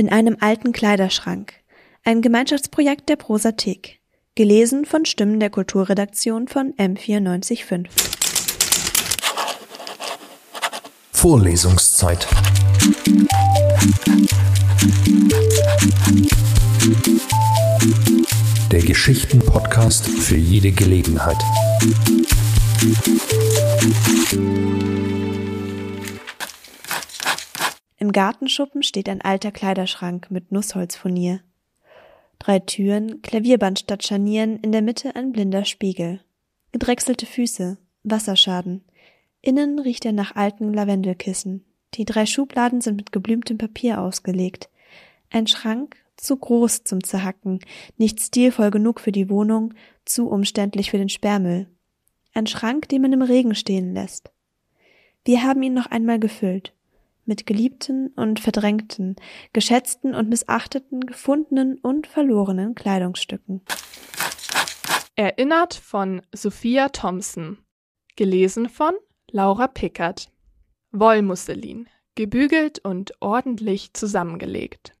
In einem alten Kleiderschrank. Ein Gemeinschaftsprojekt der Prosathek. Gelesen von Stimmen der Kulturredaktion von M945. Vorlesungszeit. Der Geschichten-Podcast für jede Gelegenheit. Im Gartenschuppen steht ein alter Kleiderschrank mit Nussholzfurnier. Drei Türen, Klavierband statt Scharnieren, in der Mitte ein blinder Spiegel. Gedrechselte Füße, Wasserschaden. Innen riecht er nach alten Lavendelkissen. Die drei Schubladen sind mit geblümtem Papier ausgelegt. Ein Schrank, zu groß zum Zerhacken, nicht stilvoll genug für die Wohnung, zu umständlich für den Sperrmüll. Ein Schrank, den man im Regen stehen lässt. Wir haben ihn noch einmal gefüllt mit geliebten und verdrängten, geschätzten und missachteten, gefundenen und verlorenen Kleidungsstücken. Erinnert von Sophia Thompson. Gelesen von Laura Pickert. Wollmusselin, gebügelt und ordentlich zusammengelegt.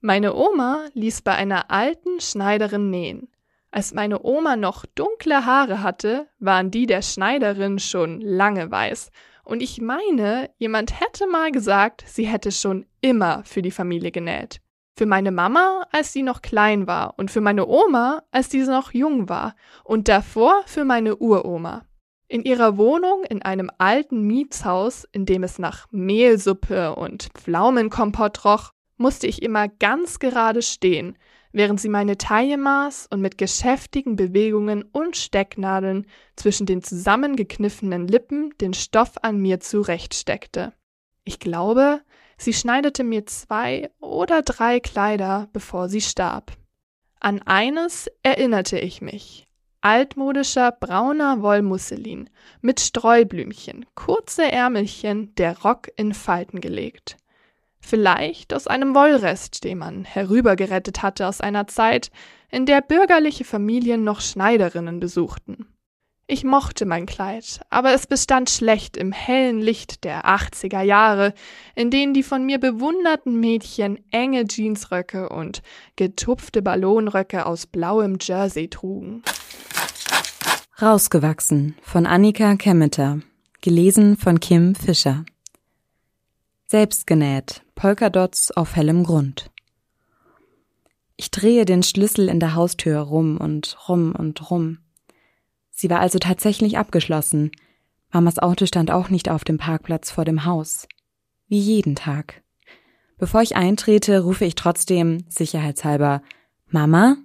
Meine Oma ließ bei einer alten Schneiderin nähen. Als meine Oma noch dunkle Haare hatte, waren die der Schneiderin schon lange weiß und ich meine, jemand hätte mal gesagt, sie hätte schon immer für die Familie genäht. Für meine Mama, als sie noch klein war, und für meine Oma, als diese noch jung war, und davor für meine Uroma. In ihrer Wohnung in einem alten Mietshaus, in dem es nach Mehlsuppe und Pflaumenkompott roch, musste ich immer ganz gerade stehen, während sie meine Taille maß und mit geschäftigen Bewegungen und Stecknadeln zwischen den zusammengekniffenen Lippen den Stoff an mir zurechtsteckte. Ich glaube, sie schneidete mir zwei oder drei Kleider, bevor sie starb. An eines erinnerte ich mich. Altmodischer brauner Wollmusselin mit Streublümchen, kurze Ärmelchen, der Rock in Falten gelegt. Vielleicht aus einem Wollrest, den man herübergerettet hatte aus einer Zeit, in der bürgerliche Familien noch Schneiderinnen besuchten. Ich mochte mein Kleid, aber es bestand schlecht im hellen Licht der 80er Jahre, in denen die von mir bewunderten Mädchen enge Jeansröcke und getupfte Ballonröcke aus blauem Jersey trugen. Rausgewachsen von Annika Kemmeter, gelesen von Kim Fischer. Selbstgenäht, Polkadots auf hellem Grund. Ich drehe den Schlüssel in der Haustür rum und rum und rum. Sie war also tatsächlich abgeschlossen. Mamas Auto stand auch nicht auf dem Parkplatz vor dem Haus. Wie jeden Tag. Bevor ich eintrete, rufe ich trotzdem, sicherheitshalber, Mama?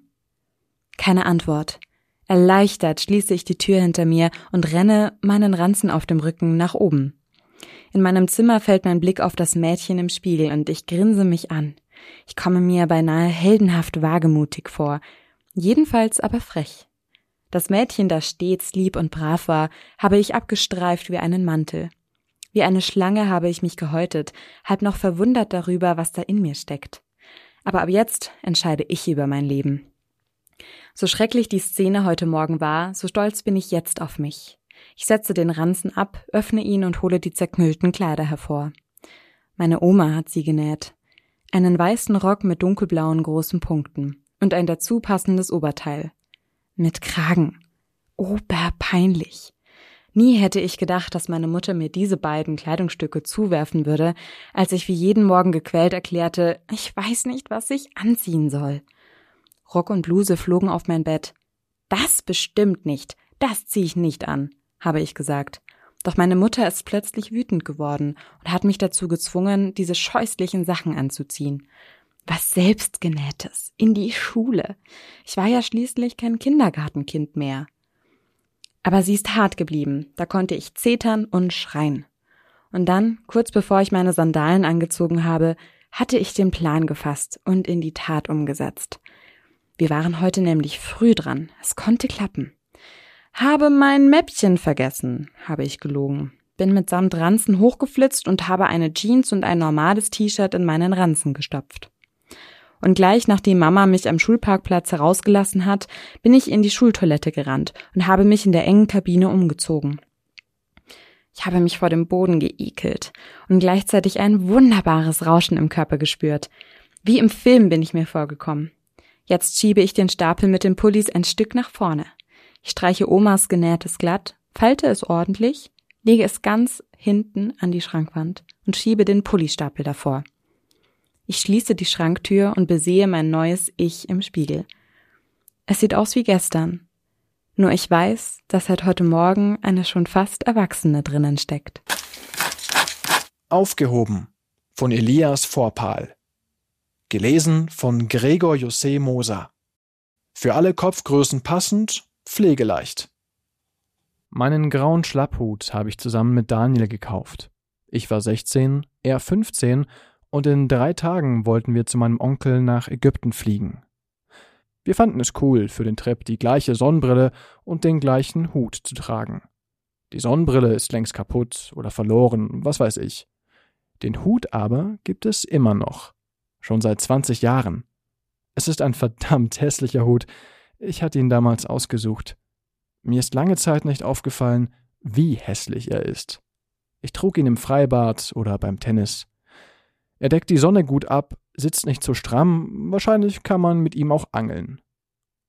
Keine Antwort. Erleichtert schließe ich die Tür hinter mir und renne, meinen Ranzen auf dem Rücken, nach oben. In meinem Zimmer fällt mein Blick auf das Mädchen im Spiegel und ich grinse mich an. Ich komme mir beinahe heldenhaft wagemutig vor, jedenfalls aber frech. Das Mädchen, das stets lieb und brav war, habe ich abgestreift wie einen Mantel. Wie eine Schlange habe ich mich gehäutet, halb noch verwundert darüber, was da in mir steckt. Aber ab jetzt entscheide ich über mein Leben. So schrecklich die Szene heute Morgen war, so stolz bin ich jetzt auf mich. Ich setze den Ranzen ab, öffne ihn und hole die zerknüllten Kleider hervor. Meine Oma hat sie genäht. Einen weißen Rock mit dunkelblauen großen Punkten und ein dazu passendes Oberteil. Mit Kragen. Oberpeinlich. Nie hätte ich gedacht, dass meine Mutter mir diese beiden Kleidungsstücke zuwerfen würde, als ich wie jeden Morgen gequält erklärte, ich weiß nicht, was ich anziehen soll. Rock und Bluse flogen auf mein Bett. Das bestimmt nicht. Das zieh ich nicht an habe ich gesagt. Doch meine Mutter ist plötzlich wütend geworden und hat mich dazu gezwungen, diese scheußlichen Sachen anzuziehen. Was selbstgenähtes, in die Schule. Ich war ja schließlich kein Kindergartenkind mehr. Aber sie ist hart geblieben, da konnte ich zetern und schreien. Und dann, kurz bevor ich meine Sandalen angezogen habe, hatte ich den Plan gefasst und in die Tat umgesetzt. Wir waren heute nämlich früh dran, es konnte klappen. Habe mein Mäppchen vergessen, habe ich gelogen. Bin mit samt Ranzen hochgeflitzt und habe eine Jeans und ein normales T-Shirt in meinen Ranzen gestopft. Und gleich nachdem Mama mich am Schulparkplatz herausgelassen hat, bin ich in die Schultoilette gerannt und habe mich in der engen Kabine umgezogen. Ich habe mich vor dem Boden geekelt und gleichzeitig ein wunderbares Rauschen im Körper gespürt. Wie im Film bin ich mir vorgekommen. Jetzt schiebe ich den Stapel mit den Pullis ein Stück nach vorne. Ich streiche Omas genähtes glatt, falte es ordentlich, lege es ganz hinten an die Schrankwand und schiebe den Pullistapel davor. Ich schließe die Schranktür und besehe mein neues Ich im Spiegel. Es sieht aus wie gestern. Nur ich weiß, dass seit heute Morgen eine schon fast Erwachsene drinnen steckt. Aufgehoben von Elias Vorpal. Gelesen von Gregor José Moser. Für alle Kopfgrößen passend, pflegeleicht. Meinen grauen Schlapphut habe ich zusammen mit Daniel gekauft. Ich war 16, er 15 und in drei Tagen wollten wir zu meinem Onkel nach Ägypten fliegen. Wir fanden es cool, für den Trip die gleiche Sonnenbrille und den gleichen Hut zu tragen. Die Sonnenbrille ist längst kaputt oder verloren, was weiß ich. Den Hut aber gibt es immer noch. Schon seit 20 Jahren. Es ist ein verdammt hässlicher Hut. Ich hatte ihn damals ausgesucht. Mir ist lange Zeit nicht aufgefallen, wie hässlich er ist. Ich trug ihn im Freibad oder beim Tennis. Er deckt die Sonne gut ab, sitzt nicht zu stramm, wahrscheinlich kann man mit ihm auch angeln.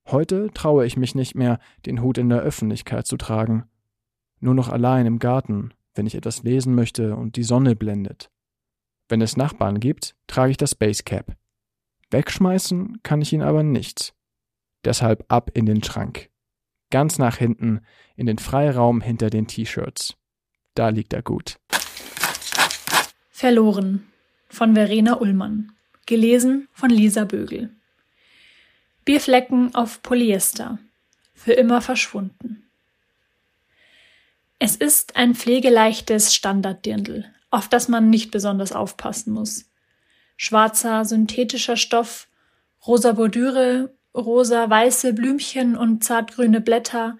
Heute traue ich mich nicht mehr, den Hut in der Öffentlichkeit zu tragen. Nur noch allein im Garten, wenn ich etwas lesen möchte und die Sonne blendet. Wenn es Nachbarn gibt, trage ich das Basecap. Wegschmeißen kann ich ihn aber nicht. Deshalb ab in den Schrank. Ganz nach hinten, in den Freiraum hinter den T-Shirts. Da liegt er gut. Verloren von Verena Ullmann. Gelesen von Lisa Bögel. Bierflecken auf Polyester. Für immer verschwunden. Es ist ein pflegeleichtes Standarddirndl, auf das man nicht besonders aufpassen muss. Schwarzer synthetischer Stoff, rosa Bordüre, rosa weiße Blümchen und zartgrüne Blätter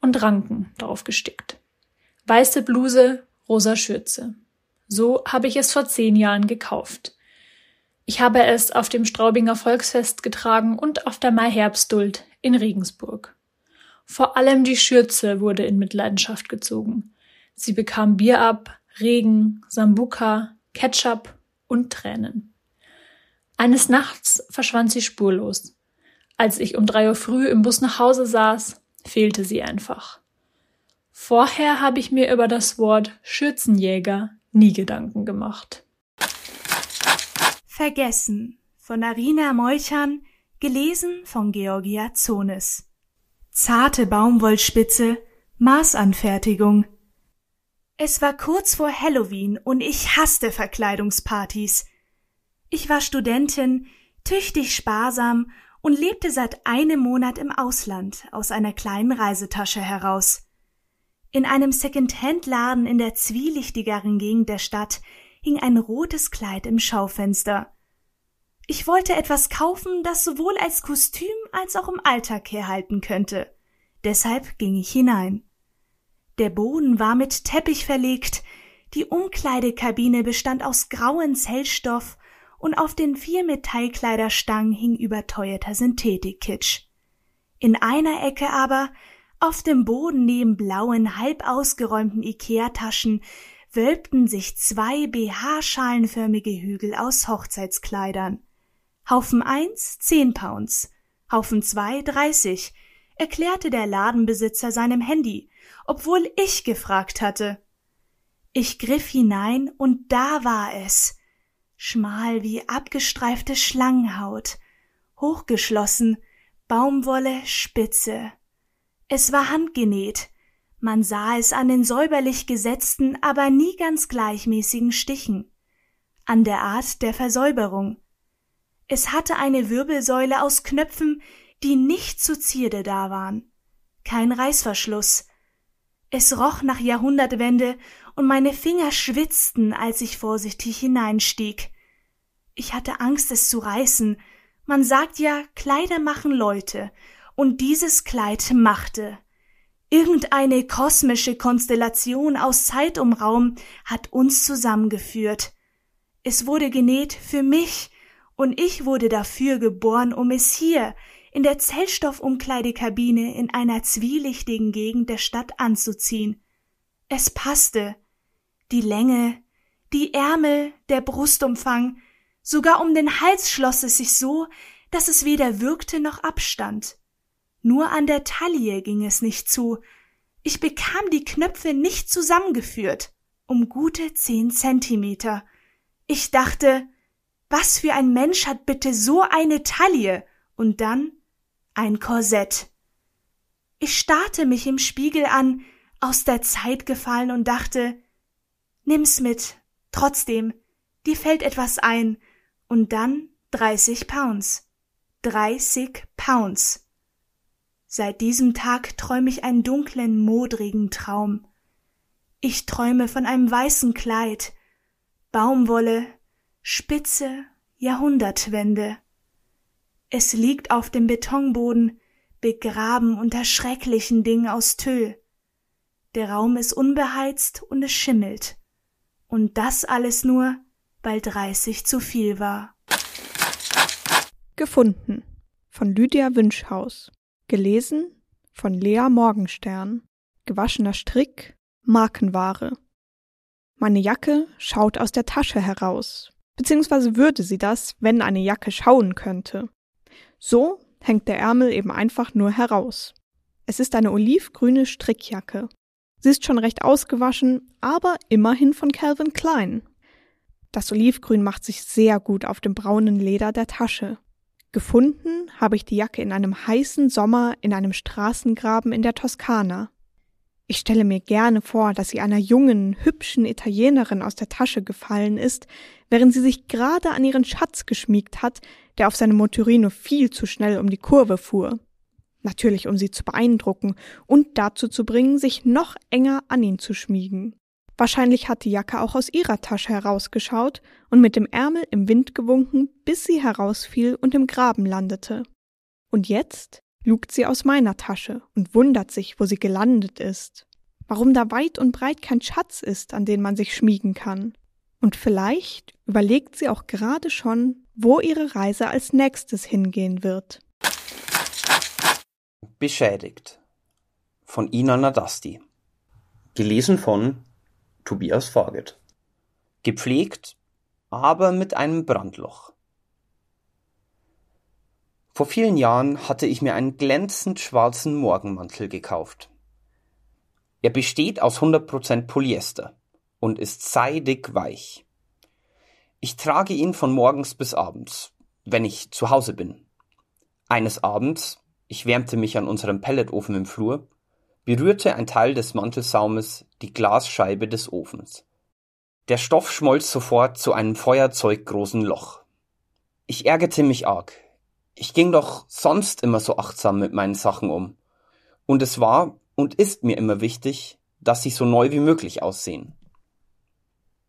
und Ranken drauf gestickt. Weiße Bluse, rosa Schürze. So habe ich es vor zehn Jahren gekauft. Ich habe es auf dem Straubinger Volksfest getragen und auf der Mai-Herbstduld in Regensburg. Vor allem die Schürze wurde in Mitleidenschaft gezogen. Sie bekam Bier ab, Regen, Sambuka, Ketchup und Tränen. Eines Nachts verschwand sie spurlos. Als ich um drei Uhr früh im Bus nach Hause saß, fehlte sie einfach. Vorher habe ich mir über das Wort Schürzenjäger nie Gedanken gemacht. Vergessen von Arina Meuchan, gelesen von Georgia Zones. Zarte Baumwollspitze, Maßanfertigung. Es war kurz vor Halloween und ich hasste Verkleidungspartys. Ich war Studentin, tüchtig sparsam und lebte seit einem Monat im Ausland aus einer kleinen Reisetasche heraus. In einem Second-Hand-Laden in der zwielichtigeren Gegend der Stadt hing ein rotes Kleid im Schaufenster. Ich wollte etwas kaufen, das sowohl als Kostüm als auch im Alltag herhalten könnte. Deshalb ging ich hinein. Der Boden war mit Teppich verlegt, die Umkleidekabine bestand aus grauem Zellstoff und auf den vier Metallkleiderstangen hing überteuerter Synthetikkitsch. In einer Ecke aber, auf dem Boden neben blauen, halb ausgeräumten Ikea-Taschen, wölbten sich zwei BH-schalenförmige Hügel aus Hochzeitskleidern. Haufen eins zehn Pounds, Haufen zwei dreißig, erklärte der Ladenbesitzer seinem Handy, obwohl ich gefragt hatte. Ich griff hinein und da war es. Schmal wie abgestreifte Schlangenhaut, hochgeschlossen, Baumwolle spitze. Es war handgenäht, man sah es an den säuberlich gesetzten, aber nie ganz gleichmäßigen Stichen, an der Art der Versäuberung. Es hatte eine Wirbelsäule aus Knöpfen, die nicht zu Zierde da waren. Kein Reißverschluss. Es roch nach Jahrhundertwende und meine Finger schwitzten, als ich vorsichtig hineinstieg. Ich hatte Angst, es zu reißen. Man sagt ja, Kleider machen Leute, und dieses Kleid machte. Irgendeine kosmische Konstellation aus Zeit und Raum hat uns zusammengeführt. Es wurde genäht für mich, und ich wurde dafür geboren, um es hier, in der Zellstoffumkleidekabine in einer zwielichtigen Gegend der Stadt anzuziehen. Es passte. Die Länge, die Ärmel, der Brustumfang, Sogar um den Hals schloss es sich so, dass es weder würgte noch abstand. Nur an der Taille ging es nicht zu. Ich bekam die Knöpfe nicht zusammengeführt, um gute zehn Zentimeter. Ich dachte, was für ein Mensch hat bitte so eine Taille und dann ein Korsett. Ich starrte mich im Spiegel an, aus der Zeit gefallen und dachte, nimm's mit, trotzdem, dir fällt etwas ein, und dann dreißig Pounds. Dreißig Pounds. Seit diesem Tag träume ich einen dunklen, modrigen Traum. Ich träume von einem weißen Kleid, Baumwolle, spitze Jahrhundertwende. Es liegt auf dem Betonboden, begraben unter schrecklichen Dingen aus Tüll. Der Raum ist unbeheizt und es schimmelt. Und das alles nur, weil dreißig zu viel war. Gefunden von Lydia Wünschhaus. Gelesen von Lea Morgenstern. Gewaschener Strick, Markenware. Meine Jacke schaut aus der Tasche heraus, beziehungsweise würde sie das, wenn eine Jacke schauen könnte. So hängt der Ärmel eben einfach nur heraus. Es ist eine olivgrüne Strickjacke. Sie ist schon recht ausgewaschen, aber immerhin von Calvin Klein. Das Olivgrün macht sich sehr gut auf dem braunen Leder der Tasche. Gefunden habe ich die Jacke in einem heißen Sommer in einem Straßengraben in der Toskana. Ich stelle mir gerne vor, dass sie einer jungen, hübschen Italienerin aus der Tasche gefallen ist, während sie sich gerade an ihren Schatz geschmiegt hat, der auf seinem Motorino viel zu schnell um die Kurve fuhr. Natürlich, um sie zu beeindrucken und dazu zu bringen, sich noch enger an ihn zu schmiegen. Wahrscheinlich hat die Jacke auch aus ihrer Tasche herausgeschaut und mit dem Ärmel im Wind gewunken, bis sie herausfiel und im Graben landete. Und jetzt lugt sie aus meiner Tasche und wundert sich, wo sie gelandet ist. Warum da weit und breit kein Schatz ist, an den man sich schmiegen kann. Und vielleicht überlegt sie auch gerade schon, wo ihre Reise als nächstes hingehen wird. Beschädigt von Ina Nadasti. Gelesen von Tobias Farget. Gepflegt, aber mit einem Brandloch. Vor vielen Jahren hatte ich mir einen glänzend schwarzen Morgenmantel gekauft. Er besteht aus 100% Polyester und ist seidig weich. Ich trage ihn von morgens bis abends, wenn ich zu Hause bin. Eines Abends, ich wärmte mich an unserem Pelletofen im Flur, berührte ein Teil des Mantelsaumes die Glasscheibe des Ofens. Der Stoff schmolz sofort zu einem feuerzeuggroßen Loch. Ich ärgerte mich arg. Ich ging doch sonst immer so achtsam mit meinen Sachen um. Und es war und ist mir immer wichtig, dass sie so neu wie möglich aussehen.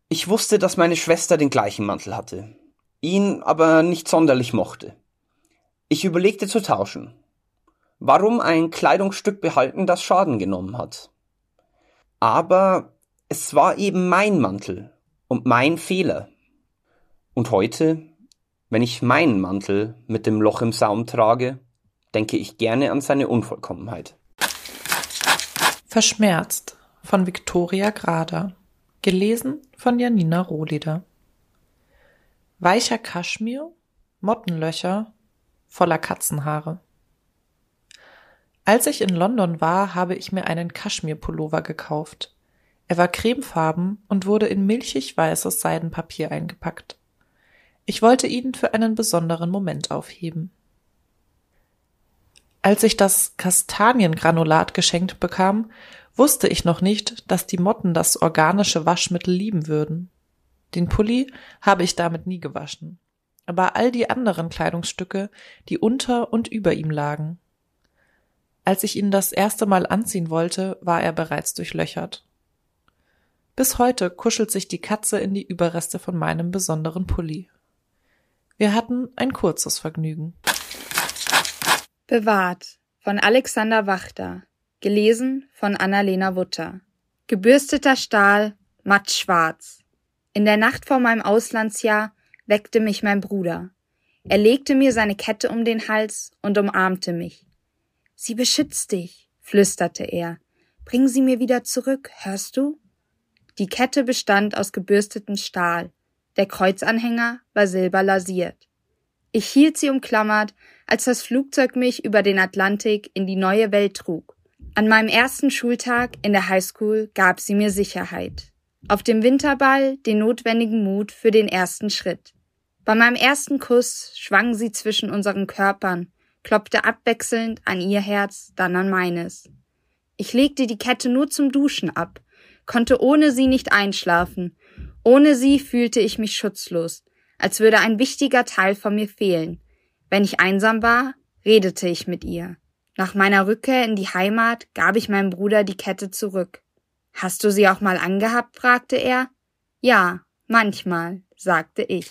Ich wusste, dass meine Schwester den gleichen Mantel hatte, ihn aber nicht sonderlich mochte. Ich überlegte zu tauschen, Warum ein Kleidungsstück behalten, das Schaden genommen hat? Aber es war eben mein Mantel und mein Fehler. Und heute, wenn ich meinen Mantel mit dem Loch im Saum trage, denke ich gerne an seine Unvollkommenheit. Verschmerzt von Viktoria Grader. Gelesen von Janina Rohleder. Weicher Kaschmir, Mottenlöcher, voller Katzenhaare. Als ich in London war, habe ich mir einen Kaschmirpullover gekauft. Er war cremefarben und wurde in milchig weißes Seidenpapier eingepackt. Ich wollte ihn für einen besonderen Moment aufheben. Als ich das Kastaniengranulat geschenkt bekam, wusste ich noch nicht, dass die Motten das organische Waschmittel lieben würden. Den Pulli habe ich damit nie gewaschen. Aber all die anderen Kleidungsstücke, die unter und über ihm lagen, als ich ihn das erste Mal anziehen wollte, war er bereits durchlöchert. Bis heute kuschelt sich die Katze in die Überreste von meinem besonderen Pulli. Wir hatten ein kurzes Vergnügen. Bewahrt von Alexander Wachter. Gelesen von Annalena Wutter. Gebürsteter Stahl, matt schwarz. In der Nacht vor meinem Auslandsjahr weckte mich mein Bruder. Er legte mir seine Kette um den Hals und umarmte mich. Sie beschützt dich, flüsterte er. Bring sie mir wieder zurück, hörst du? Die Kette bestand aus gebürstetem Stahl, der Kreuzanhänger war silber lasiert. Ich hielt sie umklammert, als das Flugzeug mich über den Atlantik in die neue Welt trug. An meinem ersten Schultag in der Highschool gab sie mir Sicherheit. Auf dem Winterball den notwendigen Mut für den ersten Schritt. Bei meinem ersten Kuss schwang sie zwischen unseren Körpern, klopfte abwechselnd an ihr Herz, dann an meines. Ich legte die Kette nur zum Duschen ab, konnte ohne sie nicht einschlafen. Ohne sie fühlte ich mich schutzlos, als würde ein wichtiger Teil von mir fehlen. Wenn ich einsam war, redete ich mit ihr. Nach meiner Rückkehr in die Heimat gab ich meinem Bruder die Kette zurück. Hast du sie auch mal angehabt? fragte er. Ja, manchmal, sagte ich.